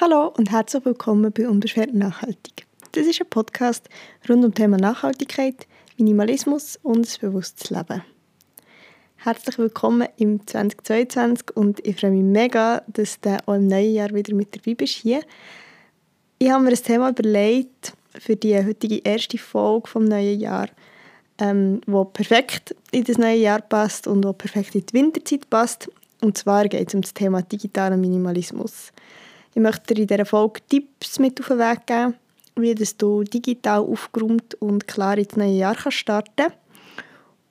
Hallo und herzlich willkommen bei Unbeschwert Nachhaltig. Das ist ein Podcast rund um das Thema Nachhaltigkeit, Minimalismus und das bewusstes Leben. Herzlich willkommen im 2022 und ich freue mich mega, dass du auch im neuen Jahr wieder mit dabei bist hier. Ich habe mir ein Thema überlegt für die heutige erste Folge vom neuen Jahr, ähm, wo perfekt in das neue Jahr passt und wo perfekt in die Winterzeit passt. Und zwar geht es um das Thema digitalen Minimalismus. Ich möchte dir in dieser Folge Tipps mit auf den Weg geben, wie du digital aufgeräumt und klar ins neue Jahr starten kannst.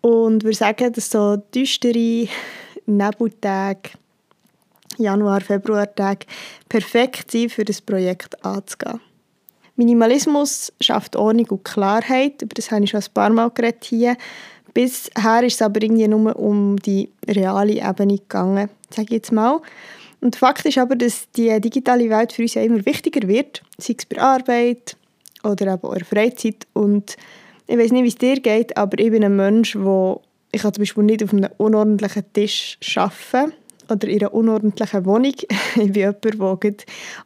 Und würde sagen, dass so düstere Nebeltage, Januar-, Februar-Tage perfekt sind, für das Projekt anzugehen. Minimalismus schafft Ordnung und Klarheit, über das habe ich schon ein paar Mal geredet hier. Bisher ist es aber irgendwie nur um die reale Ebene gegangen, sage ich jetzt mal. Und Fakt ist aber, dass die digitale Welt für uns ja immer wichtiger wird, sei es bei Arbeit oder eben auch Freizeit. Und ich weiß nicht, wie es dir geht, aber ich bin ein Mensch, wo ich zum Beispiel nicht auf einem unordentlichen Tisch arbeiten oder in einer unordentlichen Wohnung. ich bin jemand, der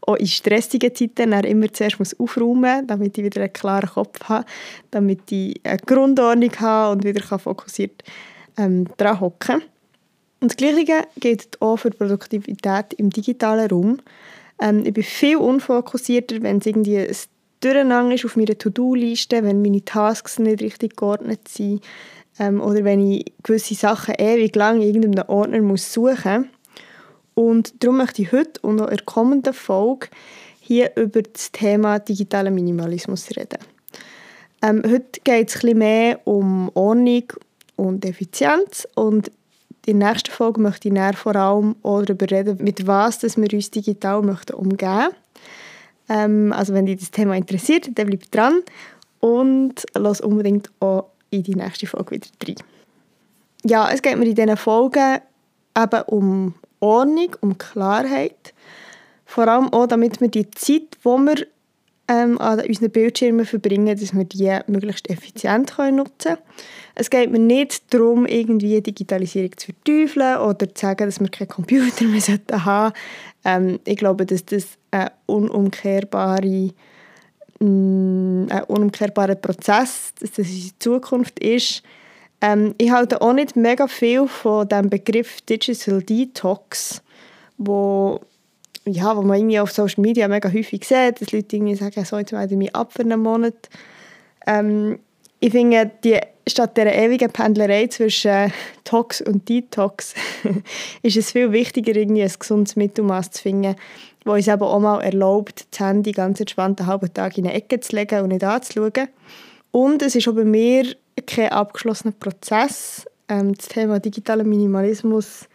auch in stressigen Zeiten immer zuerst aufräumen muss, damit ich wieder einen klaren Kopf habe, damit ich eine Grundordnung habe und wieder fokussiert ähm, daran hocken kann. Und das Gleiche gilt auch für Produktivität im digitalen Raum. Ähm, ich bin viel unfokussierter, wenn es irgendwie ein Durcheinander ist auf meiner To-Do-Liste, wenn meine Tasks nicht richtig geordnet sind ähm, oder wenn ich gewisse Sachen ewig lang in irgendeinem Ordner muss suchen. Und darum möchte ich heute und auch in der kommenden Folge hier über das Thema digitaler Minimalismus reden. Ähm, heute geht es ein bisschen mehr um Ordnung und Effizienz und in der nächsten Folge möchte ich vor allem darüber reden, mit was dass wir uns digital möchten umgehen. Ähm, also wenn dich das Thema interessiert, dann bleib dran und lass unbedingt auch in die nächste Folge wieder rein. Ja, es geht mir in diesen Folgen eben um Ordnung, um Klarheit. Vor allem auch, damit wir die Zeit, die wir ähm, an unseren Bildschirmen verbringen, dass wir die möglichst effizient können nutzen können. Es geht mir nicht darum, irgendwie Digitalisierung zu verteufeln oder zu sagen, dass wir keinen Computer mehr haben sollten. Ähm, ich glaube, dass das ein, unumkehrbare, mm, ein unumkehrbarer Prozess, dass das unsere Zukunft ist. Ähm, ich halte auch nicht mega viel von dem Begriff Digital Detox, wo ja, wo man irgendwie auf Social Media mega häufig sieht, dass Leute irgendwie sagen, so, jetzt melde ich mich ab für einen Monat. Ähm, ich finde, die, statt dieser ewigen Pendlerei zwischen Tox und Detox ist es viel wichtiger, irgendwie ein gesundes Mittelmaß zu finden, das uns eben auch mal erlaubt, das Handy ganz entspannt einen halben Tag in eine Ecke zu legen und nicht anzuschauen. Und es ist auch bei mir kein abgeschlossener Prozess. Ähm, das Thema digitaler Minimalismus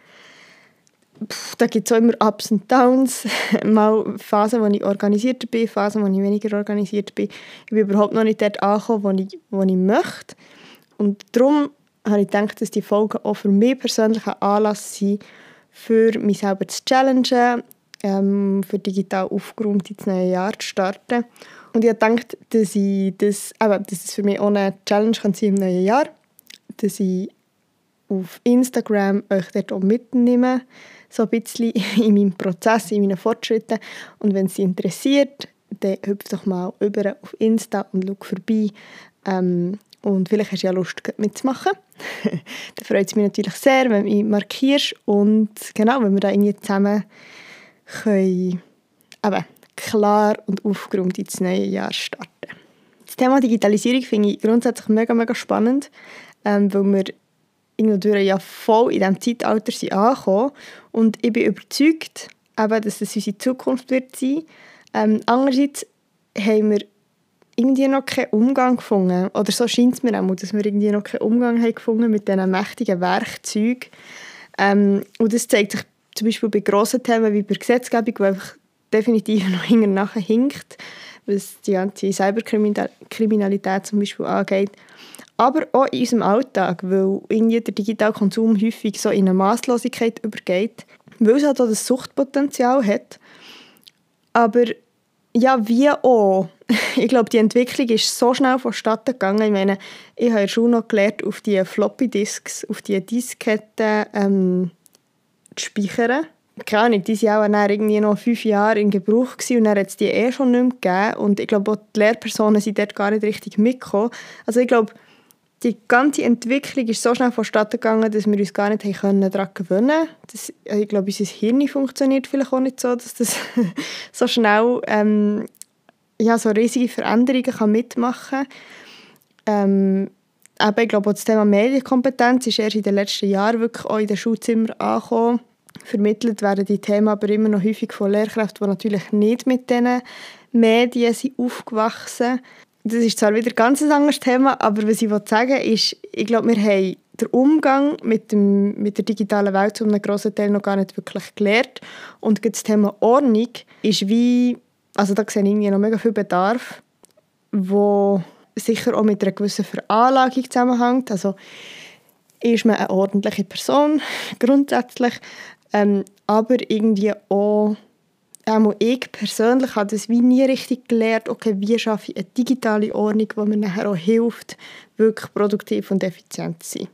Pff, da gibt es immer Ups und Downs. Mal Phasen, wo ich organisierter bin, Phasen, wo ich weniger organisiert bin. Ich bin überhaupt noch nicht dort angekommen, wo ich, wo ich möchte. Und darum habe ich gedacht, dass die Folgen auch für mich persönlich ein Anlass sind, für mich selber zu challengen, ähm, für digital aufgeräumt ins neue Jahr zu starten. Und ich gedacht, dass, ich das, eben, dass es für mich eine Challenge kann sein im neuen Jahr, dass ich auf Instagram euch dort auch mitnehme, so ein bisschen in meinem Prozess, in meinen Fortschritten. Und wenn es Sie interessiert, dann hüpft doch mal über auf Insta und schau vorbei. Ähm, und vielleicht hast du ja Lust, mitzumachen. dann freut es mich natürlich sehr, wenn du mich markierst und genau, wenn wir da irgendwie zusammen können, eben, klar und aufgeräumt ins neue Jahr starten. Das Thema Digitalisierung finde ich grundsätzlich mega, mega spannend, ähm, weil wir irgendwie ja voll in diesem Zeitalter sind angekommen. Und ich bin überzeugt, eben, dass das unsere Zukunft wird sein. Ähm, andererseits haben wir irgendwie noch keinen Umgang gefunden, oder so scheint es mir auch, dass wir irgendwie noch keinen Umgang haben gefunden mit diesen mächtigen Werkzeugen. Ähm, und das zeigt sich zum Beispiel bei grossen Themen wie bei Gesetzgebung, die einfach definitiv noch hinterher hinkt, was die ganze Cyberkriminalität zum Beispiel angeht aber auch in unserem Alltag, weil irgendwie der digitale Konsum häufig so in eine Maßlosigkeit übergeht, weil es halt auch das Suchtpotenzial hat. Aber ja, wie auch. Ich glaube, die Entwicklung ist so schnell vonstatten gegangen. Ich meine, ich habe schon noch gelernt, auf die Floppy Disks, auf die Disketten ähm, zu speichern. keine Ahnung, die waren auch irgendwie noch fünf Jahre in Gebrauch gewesen, und dann hat es die eh schon nicht mehr gegeben. Und ich glaube, auch die Lehrpersonen sind dort gar nicht richtig mitgekommen. Also ich glaube, die ganze Entwicklung ist so schnell vonstatten gegangen, dass wir uns gar nicht daran gewöhnen konnten. Ich glaube, unser Hirn funktioniert vielleicht auch nicht so, dass das so schnell ähm, ja, so riesige Veränderungen kann mitmachen kann. Ähm, ich glaube, auch das Thema Medienkompetenz ist erst in den letzten Jahren wirklich auch in den Schulzimmern angekommen. Vermittelt werden die Themen aber immer noch häufig von Lehrkräften, die natürlich nicht mit diesen Medien sind aufgewachsen Das ist zwar wieder ein ganz anderes Thema, aber was ich sagen will, ist, ich glaube, wir haben den Umgang mit, dem, mit der digitalen Welt zu einem grossen Teil noch gar nicht wirklich gelernt. Und das Thema Ordnung ist wie, also da sehe ich noch mega viel Bedarf, wo sicher auch mit einer gewissen Veranlagung zusammenhängt. Also ist man eine ordentliche Person, grundsätzlich, ähm, aber irgendwie auch, auch ich persönlich habe das wie nie richtig gelernt, okay, wie schaffe ich eine digitale Ordnung, die mir nachher auch hilft, wirklich produktiv und effizient zu sein.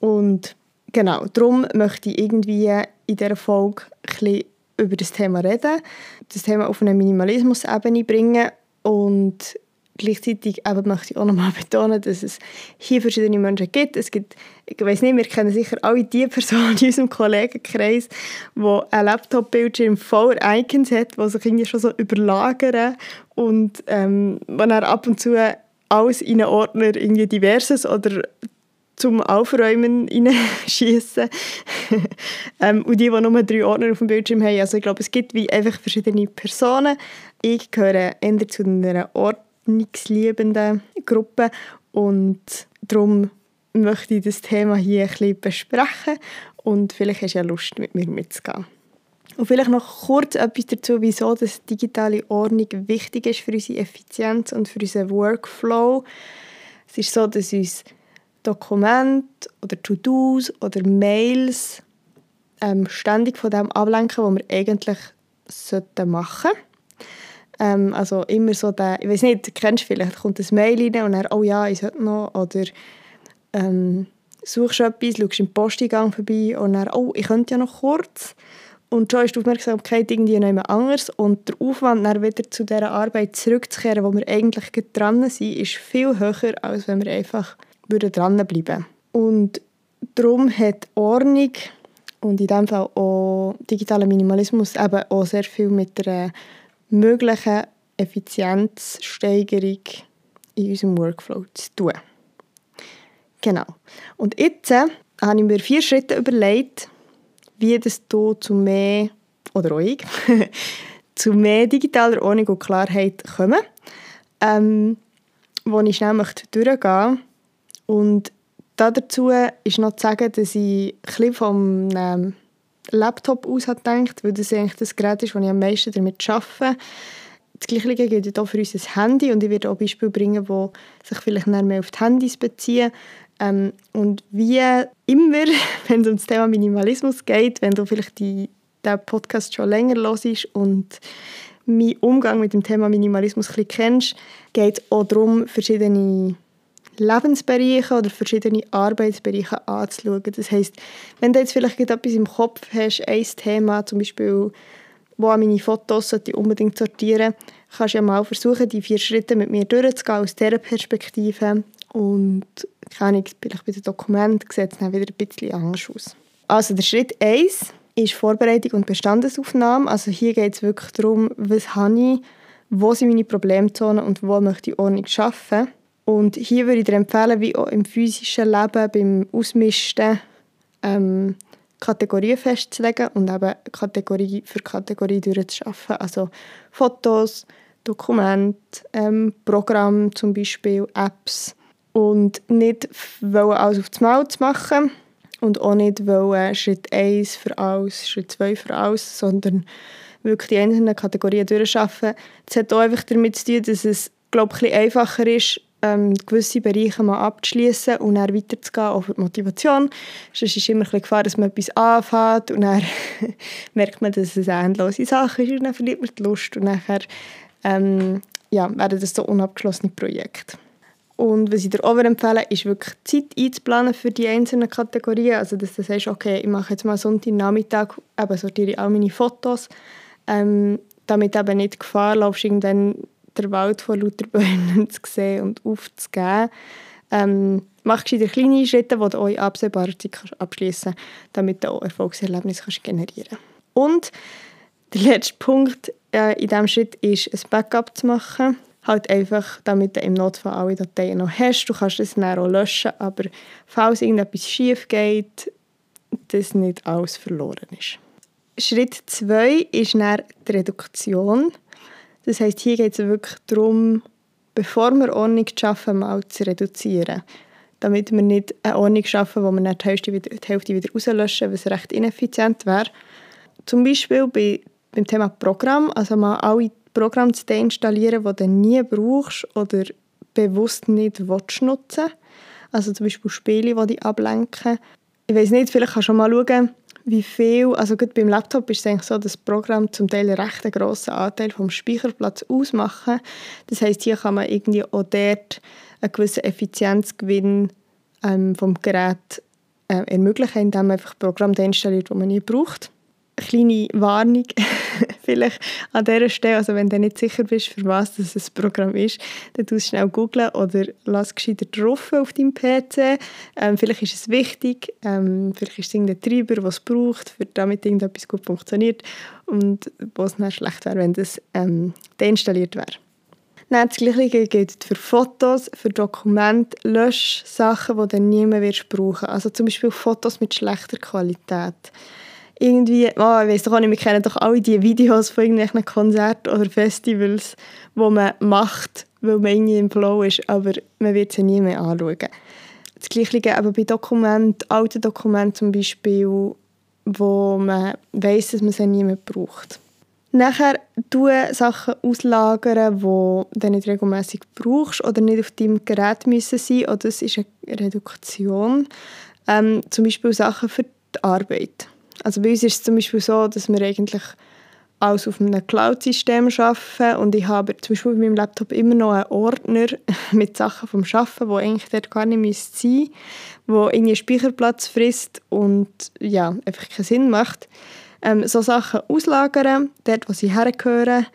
Und genau, darum möchte ich irgendwie in dieser Folge ein über das Thema reden, das Thema auf eine Minimalismus-Ebene bringen und Gleichzeitig eben möchte ich auch nochmal betonen, dass es hier verschiedene Menschen gibt. Es gibt, ich weiß nicht, wir kennen sicher alle die Personen in unserem Kollegenkreis, die ein Laptop-Bildschirm voller Icons hat, die sich irgendwie schon so überlagern und ähm, ab und zu alles in einen Ordner irgendwie diverses oder zum Aufräumen reinschießen. ähm, und die, die nur drei Ordner auf dem Bildschirm haben. Also ich glaube, es gibt wie einfach verschiedene Personen. Ich gehöre eher zu einer Ordnung ordnungsliebenden Gruppe und darum möchte ich das Thema hier ein bisschen besprechen und vielleicht hast du ja Lust, mit mir mitzugehen. Und vielleicht noch kurz etwas dazu, wieso das digitale Ordnung wichtig ist für unsere Effizienz und für unseren Workflow. Es ist so, dass uns Dokumente oder To-Dos oder Mails ähm, ständig von dem ablenken, was wir eigentlich machen sollten. Ähm, also immer so der, ich weiß nicht, kennst du vielleicht, kommt ein Mail rein und dann, oh ja, ich sollte noch, oder ähm, suchst etwas, schaust im Posteingang vorbei und dann, oh, ich könnte ja noch kurz. Und schon ist die Aufmerksamkeit irgendwie noch jemand anders und der Aufwand, dann wieder zu dieser Arbeit zurückzukehren, wo wir eigentlich dran sind, ist viel höher, als wenn wir einfach dranbleiben Und darum hat Ordnung und in diesem Fall auch digitaler Minimalismus eben auch sehr viel mit der möglichen Effizienzsteigerung in unserem Workflow zu tun. Genau. Und jetzt äh, habe ich mir vier Schritte überlegt, wie das hier zu mehr, oder auch ich, zu mehr digitaler Ordnung und Klarheit kommen, ähm, wo ich schnell möchte durchgehen. Und dazu ist noch zu sagen, dass ich ein bisschen vom ähm, Laptop aus gedacht, weil das eigentlich das Gerät ist, das ich am meisten damit arbeite. Das Gleiche gilt auch für unser Handy und ich werde auch Beispiele bringen, die sich vielleicht mehr auf die Handys beziehen. Ähm, und wie immer, wenn es um das Thema Minimalismus geht, wenn du vielleicht die, den Podcast schon länger hörst und meinen Umgang mit dem Thema Minimalismus ein bisschen kennst, geht es auch darum, verschiedene Lebensbereiche oder verschiedene Arbeitsbereiche anzuschauen. Das heisst, wenn du jetzt vielleicht etwas im Kopf hast, ein Thema, zum Beispiel, wo meine Fotos ich unbedingt sortieren kannst du ja mal versuchen, die vier Schritte mit mir durchzugehen aus dieser Perspektive und kann ich vielleicht bei den Dokumenten sieht es dann wieder ein bisschen anders aus. Also der Schritt 1 ist Vorbereitung und Bestandesaufnahme. Also hier geht es wirklich darum, was habe ich, wo sind meine Problemzonen und wo möchte ich Ordnung schaffen. Und hier würde ich dir empfehlen, wie auch im physischen Leben beim Ausmisten ähm, Kategorien festzulegen und eben Kategorie für Kategorie durchzuschaffen. Also Fotos, Dokumente, ähm, Programme zum Beispiel, Apps. Und nicht wollen alles auf das Maul zu machen und auch nicht wollen Schritt 1 für alles, Schritt 2 für alles, sondern wirklich die einzelnen Kategorien durchschaffen. Das hat auch einfach damit zu tun, dass es glaube ich, ein einfacher ist, ähm, gewisse Bereiche mal abzuschließen und dann weiterzugehen, auch für die Motivation. Sonst ist immer ein Gefahr, dass man etwas anfängt und dann merkt man, dass es eine endlose Sache ist und dann verliert man die Lust und nachher ähm, ja, werden das so unabgeschlossene Projekte. Und was ich dir auch empfehle, ist wirklich Zeit einzuplanen für die einzelnen Kategorien. Also, dass du sagst, okay, ich mache jetzt mal Sonntagnachmittag, eben sortiere ich all meine Fotos, ähm, damit eben nicht Gefahr läufst, irgendwann den Wald vor lauter Bäumen zu sehen und aufzugeben. Ähm, mach gescheiter kleine Schritte, die du absehbarer Zeit abschließen kannst, damit du auch Erfolgserlebnisse generieren kannst. Und der letzte Punkt äh, in diesem Schritt ist, ein Backup zu machen. Halt einfach, damit du im Notfall alle Dateien noch hast. Du kannst es dann auch löschen, aber falls irgendetwas schief geht, dass nicht alles verloren ist. Schritt 2 ist dann die Reduktion. Das heisst, hier geht es wirklich darum, bevor wir Ordnung schaffen, mal zu reduzieren. Damit wir nicht eine Ordnung schaffen, wo wir dann die Hälfte wieder, die Hälfte wieder rauslöschen, was recht ineffizient wäre. Zum Beispiel bei, beim Thema Programm, also mal alle Programme zu deinstallieren, die du nie brauchst oder bewusst nicht willst nutzen Also zum Beispiel Spiele, die dich ablenken. Ich weiß nicht, vielleicht kannst du mal schauen, wie viel, also gut beim Laptop ist es eigentlich so, dass das Programm zum Teil einen recht grossen Anteil vom Speicherplatz ausmachen. Das heißt, hier kann man irgendwie auch dort einen gewissen Effizienzgewinn ähm, vom Gerät äh, ermöglichen, indem man einfach Programme installiert, die man nie braucht kleine Warnung vielleicht an dieser Stelle. Also wenn du nicht sicher bist, für was das ein Programm ist, dann tust schnell googeln oder lass gescheiter drauf auf deinem PC. Ähm, vielleicht ist es wichtig, ähm, vielleicht ist es irgendein Treiber, den es braucht, damit irgendetwas gut funktioniert und wo es dann schlecht wäre, wenn das ähm, deinstalliert wäre. Das Gleiche gilt für Fotos, für Dokumente, Löschsachen, die dann niemand brauchen Also zum Beispiel Fotos mit schlechter Qualität irgendwie, oh, ich weiß doch auch nicht, wir kennen doch alle die Videos von irgendwelchen Konzerten oder Festivals, wo man macht, weil man irgendwie im Flow ist, aber man wird sie nie mehr anschauen. Das Gleiche eben bei Dokumenten, alten Dokumenten zum Beispiel, wo man weiß, dass man sie nie mehr braucht. Nachher du Sachen auslagern, die du nicht regelmäßig brauchst oder nicht auf deinem Gerät müssen sein oder das ist eine Reduktion. Ähm, zum Beispiel Sachen für die Arbeit. Also bei uns ist es zum Beispiel so, dass wir eigentlich alles auf einem Cloud-System arbeiten und ich habe zum Beispiel bei meinem Laptop immer noch einen Ordner mit Sachen vom Arbeiten, wo eigentlich dort gar nicht sein müsste, wo irgendwie Speicherplatz frisst und ja, einfach keinen Sinn macht. Ähm, so Sachen auslagern, dort wo sie hergehören,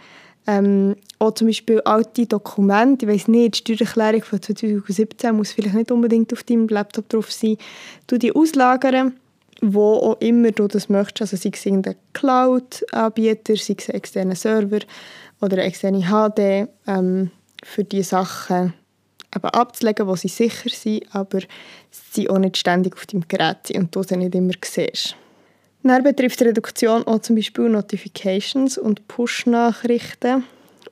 ähm, auch zum Beispiel alte Dokumente, ich weiß nicht, die Steuererklärung von 2017 muss vielleicht nicht unbedingt auf deinem Laptop drauf sein, du die auslagern wo auch immer du das möchtest, also sei es irgendein Cloud-Anbieter, sei es ein externer Server oder eine externe HD, ähm, für die Sachen eben abzulegen, wo sie sicher sind, aber sie auch nicht ständig auf deinem Gerät sind und du sie nicht immer siehst. Dann betrifft die Reduktion auch zum Beispiel Notifications und Push-Nachrichten,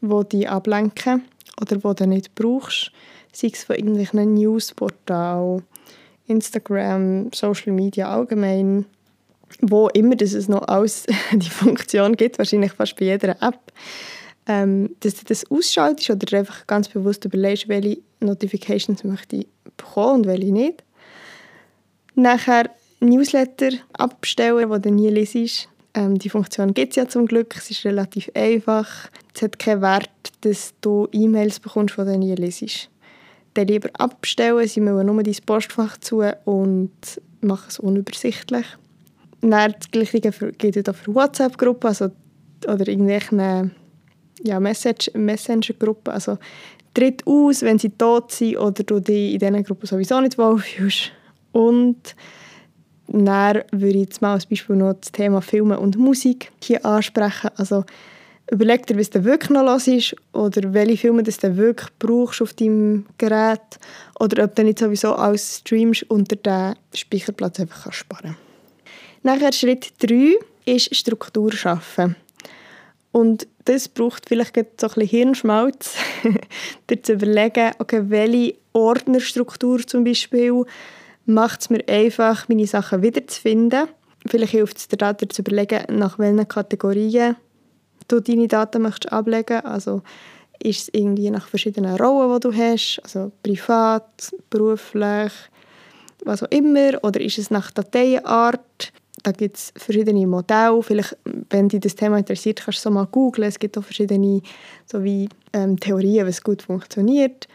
die dich ablenken oder die du nicht brauchst, sei es von irgendwelchen Newsportalen Instagram, Social Media allgemein, wo immer dass es noch alles die Funktion gibt, wahrscheinlich fast bei jeder App, ähm, dass du das ausschaltest oder einfach ganz bewusst überlegst, welche Notifications möchte ich bekommen und welche nicht. Nachher Newsletter abstellen, die du nie liest. Ähm, die Funktion gibt es ja zum Glück, es ist relativ einfach. Es hat keinen Wert, dass du E-Mails bekommst, die du nie liest dann lieber abstellen. Sie müssen nur dein Postfach zu und machen es unübersichtlich. Dann das Gleiche gilt auch für WhatsApp-Gruppen also, oder irgendwelche ja, Messenger-Gruppen. Also tritt aus, wenn sie tot sind oder du dich in diesen Gruppen sowieso nicht wohlfühlst. Und dann würde ich jetzt mal als Beispiel noch das Thema Filme und Musik hier ansprechen. Also Überleg dir, was du wirklich noch los ist oder welche Filme das du wirklich brauchst auf deinem Gerät oder ob du nicht sowieso alles streamst und dir den Speicherplatz einfach kannst sparen Nachher Schritt 3 ist Struktur schaffen. Und das braucht vielleicht so ein bisschen Hirnschmalz, dir zu überlegen, okay, welche Ordnerstruktur zum Beispiel macht es mir einfach, meine Sachen wiederzufinden. Vielleicht hilft es dir da, dir zu überlegen, nach welchen Kategorien du deine Daten möchtest ablegen Also ist es irgendwie nach verschiedenen Rollen, die du hast, also privat, beruflich, was auch immer, oder ist es nach Dateienart? Da gibt es verschiedene Modelle. Vielleicht, wenn dich das Thema interessiert, kannst du so mal googeln. Es gibt auch verschiedene so wie, ähm, Theorien, was gut funktioniert.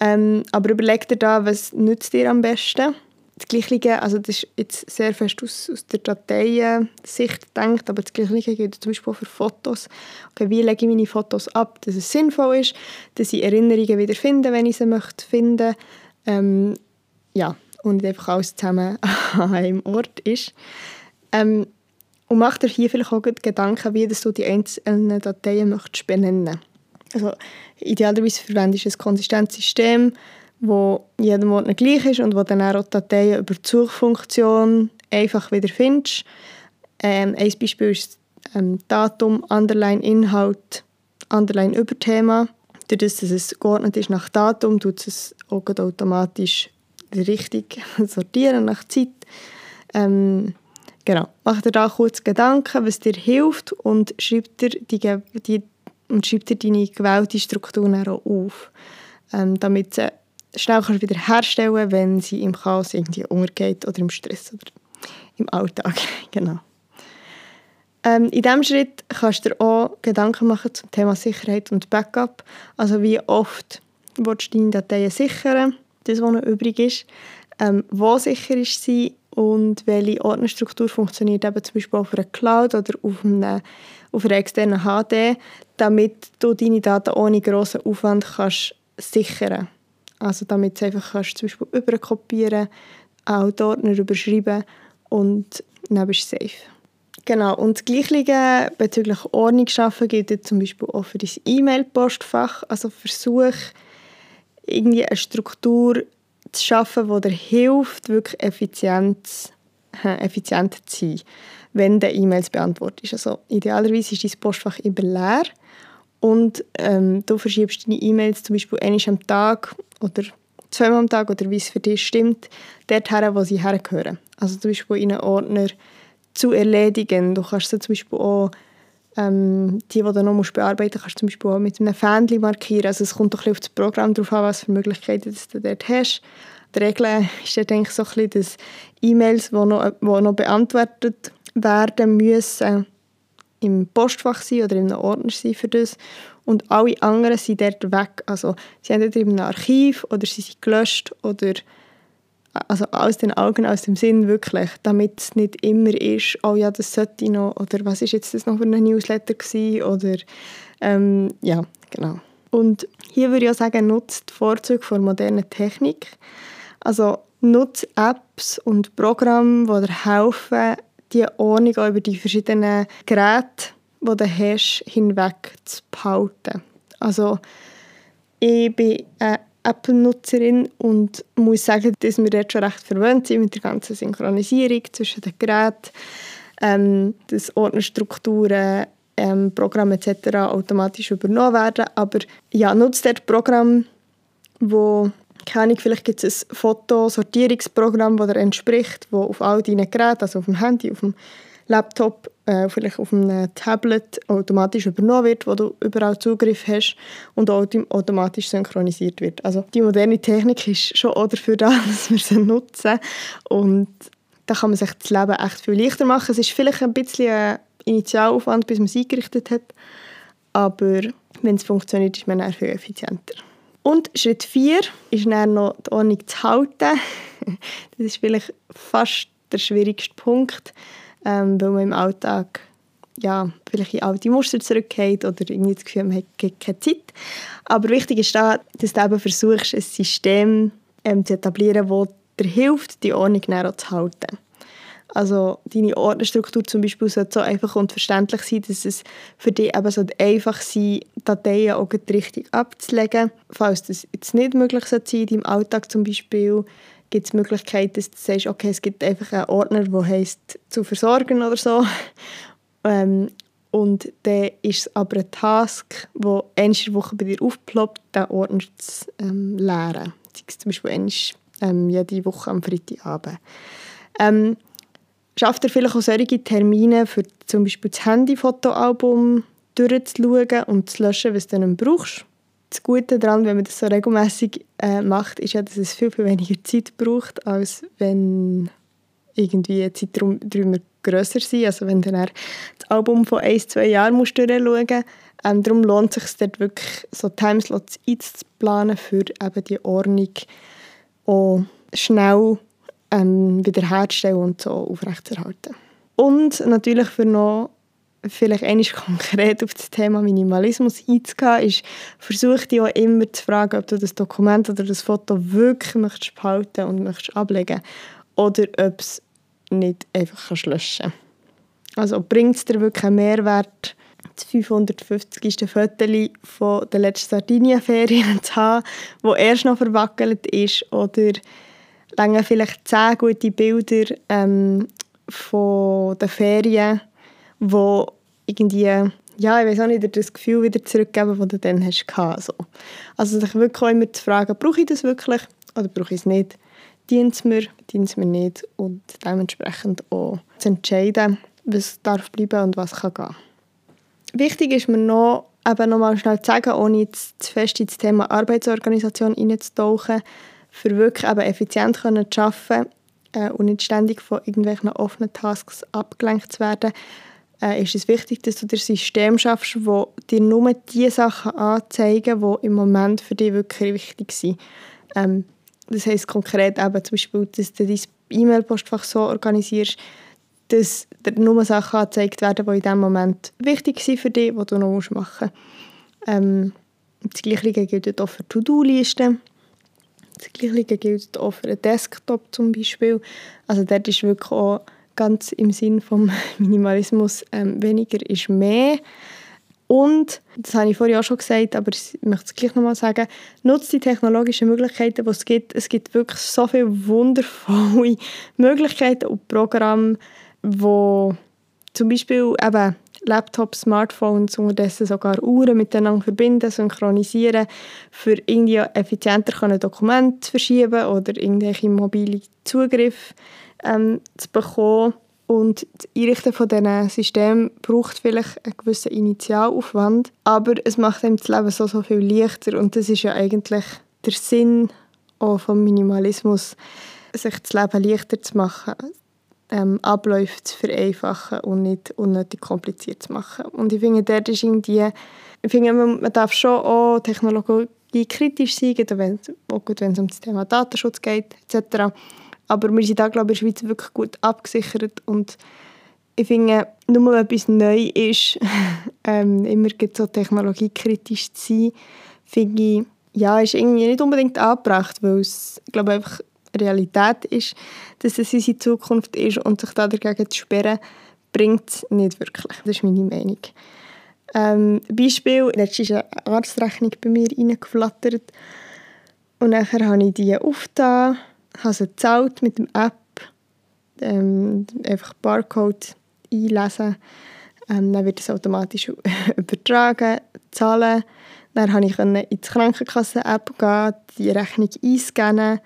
Ähm, aber überleg dir da, was nützt dir am besten. Das Gleiche, also das ist jetzt sehr fest aus, aus der Dateiensicht gedacht, aber das Gleiche gilt zum Beispiel auch für Fotos. Okay, wie lege ich meine Fotos ab, dass es sinnvoll ist, dass ich Erinnerungen wieder finde, wenn ich sie möchte finden. Ähm, ja, und einfach alles zusammen an einem Ort ist. Ähm, und mach dir hier vielleicht auch Gedanken, wie du die einzelnen Dateien möchtest benennen Also idealerweise verwendest du ein Konsistenzsystem, wo jedem Ordner gleich ist und wo dann auch Dateien über die Suchfunktion einfach wieder findest. Ähm, ein Beispiel ist ähm, Datum, Underline Inhalt, Underline Überthema. Dadurch, dass es geordnet ist nach Datum, tut es auch automatisch richtig sortieren nach Zeit. Ähm, genau. Mach dir da kurz Gedanken, was dir hilft und schreib dir, die, die, und schreib dir deine gewählte Struktur auch auf, ähm, damit sie schnell kannst wieder herstellen wenn sie im Chaos irgendwie untergeht oder im Stress oder im Alltag. genau. Ähm, in diesem Schritt kannst du dir auch Gedanken machen zum Thema Sicherheit und Backup. Also wie oft willst du deine Dateien sichern, das, was noch übrig ist. Ähm, wo sicher ist sie und welche Ordnerstruktur funktioniert eben zum Beispiel auf einer Cloud oder auf, einem, auf einer externen HD, damit du deine Daten ohne grossen Aufwand kannst sichern kannst. Also damit du einfach kannst, zum Beispiel überkopieren, auch die Ordner überschreiben und dann bist du safe. Genau, und das Gleiche bezüglich Ordnung schaffen gilt zum Beispiel auch für dein E-Mail-Postfach. Also versuch irgendwie eine Struktur zu schaffen, die dir hilft, wirklich effizient, effizient zu sein, wenn du E-Mails beantwortest. Also idealerweise ist dein Postfach immer leer und ähm, du verschiebst deine E-Mails zum Beispiel einmal am Tag oder zweimal am Tag oder wie es für dich stimmt, dorthin, wo sie hergehören. Also zum Beispiel in einen Ordner zu erledigen. Du kannst sie zum Beispiel auch ähm, die, die du noch musst bearbeiten musst, kannst du zum Beispiel auch mit einem Fähnchen markieren. Also es kommt doch auf das Programm drauf an, was für Möglichkeiten du dort hast. Die Regel ist ja, denke ich, so ein bisschen, dass E-Mails, die noch, die noch beantwortet werden müssen, im Postfach sein oder in einem Ordner sein für das. Und alle anderen sind dort weg. Also sie sind entweder in einem Archiv oder sie sind gelöscht oder also aus den Augen, aus dem Sinn wirklich, damit es nicht immer ist, oh ja, das sollte ich noch oder was ist jetzt das noch für ein Newsletter gewesen oder ähm, ja, genau. Und hier würde ich auch sagen, nutzt die Vorzüge von moderner Technik. Also nutzt Apps und Programme, die dir helfen, die Ordnung über die verschiedenen Geräte, die du hast, hinweg zu behalten. Also ich bin eine Apple-Nutzerin und muss sagen, dass wir dort schon recht verwöhnt sind mit der ganzen Synchronisierung zwischen den Geräten, ähm, dass Ordnerstrukturen, ähm, Programme etc. automatisch übernommen werden. Aber ja, nutzt dort Programm, wo keine vielleicht gibt es ein Fotosortierungsprogramm, das dir entspricht, das auf all deinen Geräten, also auf dem Handy, auf dem Laptop, äh, vielleicht auf einem Tablet automatisch übernommen wird, wo du überall Zugriff hast und automatisch synchronisiert wird. Also die moderne Technik ist schon auch dafür da, dass wir sie nutzen und da kann man sich das Leben echt viel leichter machen. Es ist vielleicht ein bisschen ein Initialaufwand, bis man es eingerichtet hat, aber wenn es funktioniert, ist man viel effizienter. Und Schritt 4 ist dann noch die Ordnung zu halten. das ist vielleicht fast der schwierigste Punkt ähm, weil man im Alltag ja, vielleicht in alte Muster zurückgeht oder irgendwie das Gefühl, man hat keine Zeit. Aber wichtig ist da, dass du eben versuchst, ein System ähm, zu etablieren, das dir hilft, die Ordnung näher zu halten. Also deine Ordnerstruktur zum Beispiel sollte so einfach und verständlich sein, dass es für dich eben so einfach sein Dateien auch richtig abzulegen. Falls das jetzt nicht möglich sein in deinem Alltag zum Beispiel, gibt es Möglichkeiten, dass du sagst, okay, es gibt einfach einen Ordner, der heisst «zu versorgen» oder so. ähm, und dann ist es aber ein Task, der einmal in der Woche bei dir aufploppt, den Ordner zu ähm, leeren. Zum Beispiel einmal, ähm, jede Woche am Freitagabend. Ähm, schafft er vielleicht auch solche Termine für zum Beispiel das Handyfotoalbum durchzuschauen und zu löschen, was du dann brauchst das Gute daran, wenn man das so regelmäßig äh, macht, ist ja, dass es viel, viel weniger Zeit braucht, als wenn irgendwie Zeiträume grösser sind. Also wenn du dann das Album von ein, zwei Jahren musst durchschauen musst, Ähm, darum lohnt es sich dort wirklich, so Timeslots einzuplanen, für eben die Ordnung auch schnell ähm, wiederherzustellen und so aufrechtzuerhalten. Und natürlich für noch vielleicht einmal konkret auf das Thema Minimalismus einzugehen, ist, versuche dich auch immer zu fragen, ob du das Dokument oder das Foto wirklich möchtest behalten und möchtest ablegen oder ob es nicht einfach kannst löschen Also bringt es dir wirklich einen Mehrwert, das 550. Foto der letzten Sardinienferien zu haben, wo erst noch verwackelt ist oder lange vielleicht zehn gute Bilder ähm, von den Ferien, wo irgendwie, ja, ich weiß auch nicht, das Gefühl wieder zurückgeben, das du dann hast gehabt. Also sich wirklich auch immer zu fragen, brauche ich das wirklich oder brauche ich es nicht? Dient es mir, dient es mir nicht? Und dementsprechend auch zu entscheiden, was darf bleiben und was kann gehen. Wichtig ist mir noch, eben noch mal schnell zu sagen, ohne zu fest ins Thema Arbeitsorganisation hineinzutauchen, für wirklich eben effizient zu arbeiten äh, und nicht ständig von irgendwelchen offenen Tasks abgelenkt zu werden, äh, ist es wichtig, dass du dir ein System schaffst, wo dir nur die Sachen anzeigen, die im Moment für dich wirklich wichtig sind. Ähm, das heisst konkret eben zum Beispiel, dass du dein E-Mail-Postfach so organisierst, dass dir nur Sachen angezeigt werden, die in diesem Moment wichtig sind für dich, die du noch machen musst. Ähm, das Gleiche gilt auch für To-Do-Listen. Das Gleiche gilt auch für einen Desktop zum Beispiel. Also dort ist wirklich auch ganz im Sinn vom Minimalismus ähm, weniger ist mehr. Und, das habe ich vorhin auch schon gesagt, aber ich möchte es gleich nochmal sagen, nutzt die technologischen Möglichkeiten, die es gibt. Es gibt wirklich so viele wundervolle Möglichkeiten und Programme, wo zum Beispiel eben Laptops, Smartphones, unterdessen sogar Uhren miteinander verbinden, synchronisieren, für irgendwie effizienter Dokumente verschieben oder irgendwelche mobile Zugriff ähm, zu bekommen. Und das Einrichten von diesen Systemen braucht vielleicht einen gewissen Initialaufwand, aber es macht einem das Leben so, so viel leichter und das ist ja eigentlich der Sinn auch vom Minimalismus, sich das Leben leichter zu machen, ähm, Abläufe zu vereinfachen und nicht unnötig kompliziert zu machen. Und ich finde, dort ist irgendwie, ich finde, man, man darf schon auch Technologie kritisch sein, wenn, auch gut, wenn es um das Thema Datenschutz geht, etc. Aber wir sind da, glaube ich, in der Schweiz wirklich gut abgesichert und ich finde, nur wenn etwas neu ist, ähm, immer so technologiekritisch zu sein, finde ich, ja, ist irgendwie nicht unbedingt angebracht, weil es, glaube einfach Realität ist, dass es unsere Zukunft ist und sich da dagegen zu sperren, bringt es nicht wirklich. Das ist meine Meinung. Ähm, Beispiel, letztens ist eine Arztrechnung bei mir reingeflattert und nachher habe ich die aufgetan habe sie gezahlt mit dem App, ähm, einfach Barcode einlesen, ähm, dann wird es automatisch übertragen, zahlen. Dann konnte ich in die Krankenkasse-App gehen, die Rechnung einscannen,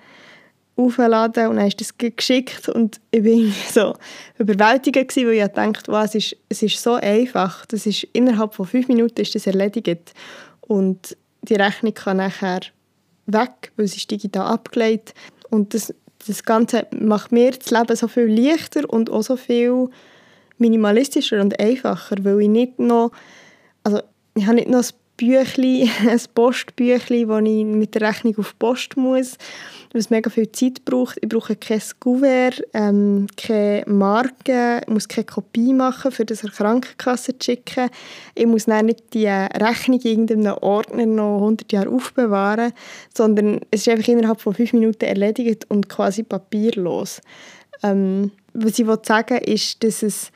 aufladen und dann ist das geschickt und ich war so überwältigt, weil ich dachte, wow, es, ist, es ist so einfach, das ist, innerhalb von fünf Minuten ist das erledigt. Und die Rechnung kann nachher weg, weil sie ist digital abgelegt. Und das, das Ganze macht mir das Leben so viel leichter und auch so viel minimalistischer und einfacher, weil ich nicht noch, also ich habe nicht noch ein Büchli, ein Postbüchli, wo ich mit der Rechnung auf Post muss, was mega viel Zeit braucht. Ich brauche kein Kuvert, ähm, keine Marke, ich muss keine Kopie machen, für das an Krankenkasse zu schicken. Ich muss dann nicht die Rechnung in irgendeinem Ordner noch 100 Jahre aufbewahren, sondern es ist einfach innerhalb von fünf Minuten erledigt und quasi papierlos. Ähm, was ich sagen will, ist, dass es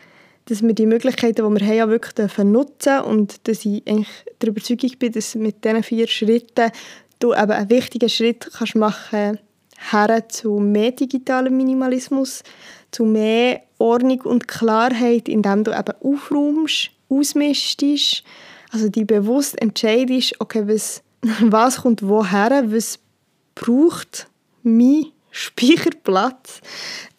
dass wir die Möglichkeiten, die wir haben, ja wirklich nutzen dürfen und dass ich eigentlich der Überzeugung bin, dass mit diesen vier Schritten du eben einen wichtigen Schritt kannst machen her zu mehr digitalem Minimalismus, zu mehr Ordnung und Klarheit, indem du eben aufräumst, ausmistest, also die bewusst entscheidest, okay, was, was kommt woher, was braucht mein Speicherplatz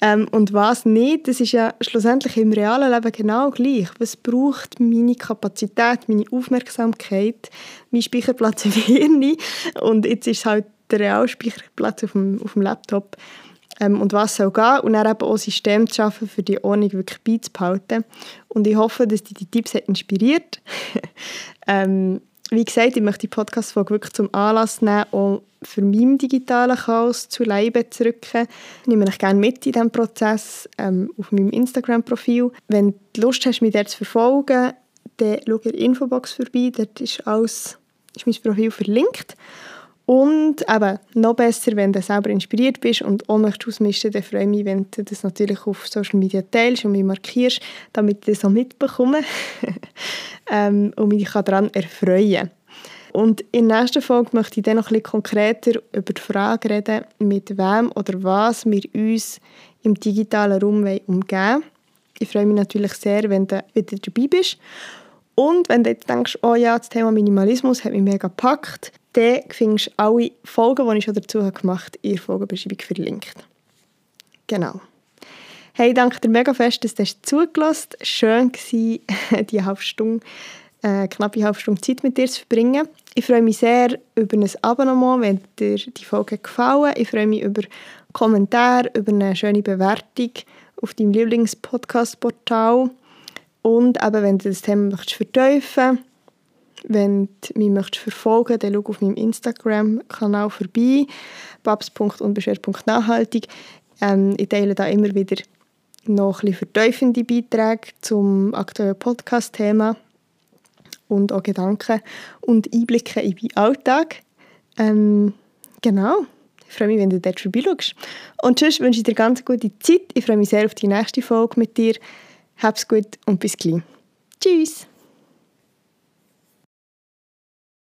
ähm, und was nicht, das ist ja schlussendlich im realen Leben genau gleich. Was braucht meine Kapazität, meine Aufmerksamkeit, mein Speicherplatz im Hirn und jetzt ist halt der reale Speicherplatz auf dem, auf dem Laptop. ähm, und was soll gehen und dann eben auch System zu schaffen, für die Ordnung wirklich beizubehalten. Und ich hoffe, dass dich die Tipps inspiriert ähm, Wie gesagt, ich möchte die Podcast-Folge wirklich zum Anlass nehmen, um für meinen digitalen Chaos zu Leibe zu rücken. Ich nehme mich gerne mit in diesem Prozess ähm, auf meinem Instagram-Profil. Wenn du Lust hast, mich dort zu verfolgen, dann schau in der Infobox vorbei. Dort ist, alles, ist mein Profil verlinkt. Und eben, noch besser, wenn du selber inspiriert bist und auch möchtest ausmischen, dann freue ich mich, wenn du das natürlich auf Social Media teilst und mich markierst, damit ich das auch mitbekomme ähm, und mich daran erfreuen Und in der nächsten Folge möchte ich dann noch ein bisschen konkreter über die Frage reden, mit wem oder was wir uns im digitalen Raum umgeben. Ich freue mich natürlich sehr, wenn du wieder dabei bist. Und wenn du jetzt denkst, oh ja, das Thema Minimalismus hat mich mega gepackt, dann findest du alle Folgen, die ich schon dazu gemacht habe, in der Folgenbeschreibung verlinkt. Genau. Hey, danke dir mega fest, dass du zugelassen hast. Schön war, die halbe Stunde, äh, knappe halbe Stunde Zeit mit dir zu verbringen. Ich freue mich sehr über ein Abonnement, wenn dir die Folge gefallen Ich freue mich über Kommentare, über eine schöne Bewertung auf deinem Lieblingspodcast-Portal. Und eben, wenn du das Thema möchtest vertiefen wenn du mich möchtest verfolgen dann schau auf meinem Instagram-Kanal vorbei, babs.unbeschwert.nachhaltig. Ähm, ich teile da immer wieder noch ein bisschen vertiefende Beiträge zum aktuellen Podcast-Thema und auch Gedanken und Einblicke in meinen Alltag. Ähm, genau. Ich freue mich, wenn du dort vorbeischaust. Und sonst wünsche ich dir ganz gute Zeit. Ich freue mich sehr auf die nächste Folge mit dir. Hab's gut und bis gleich. Tschüss!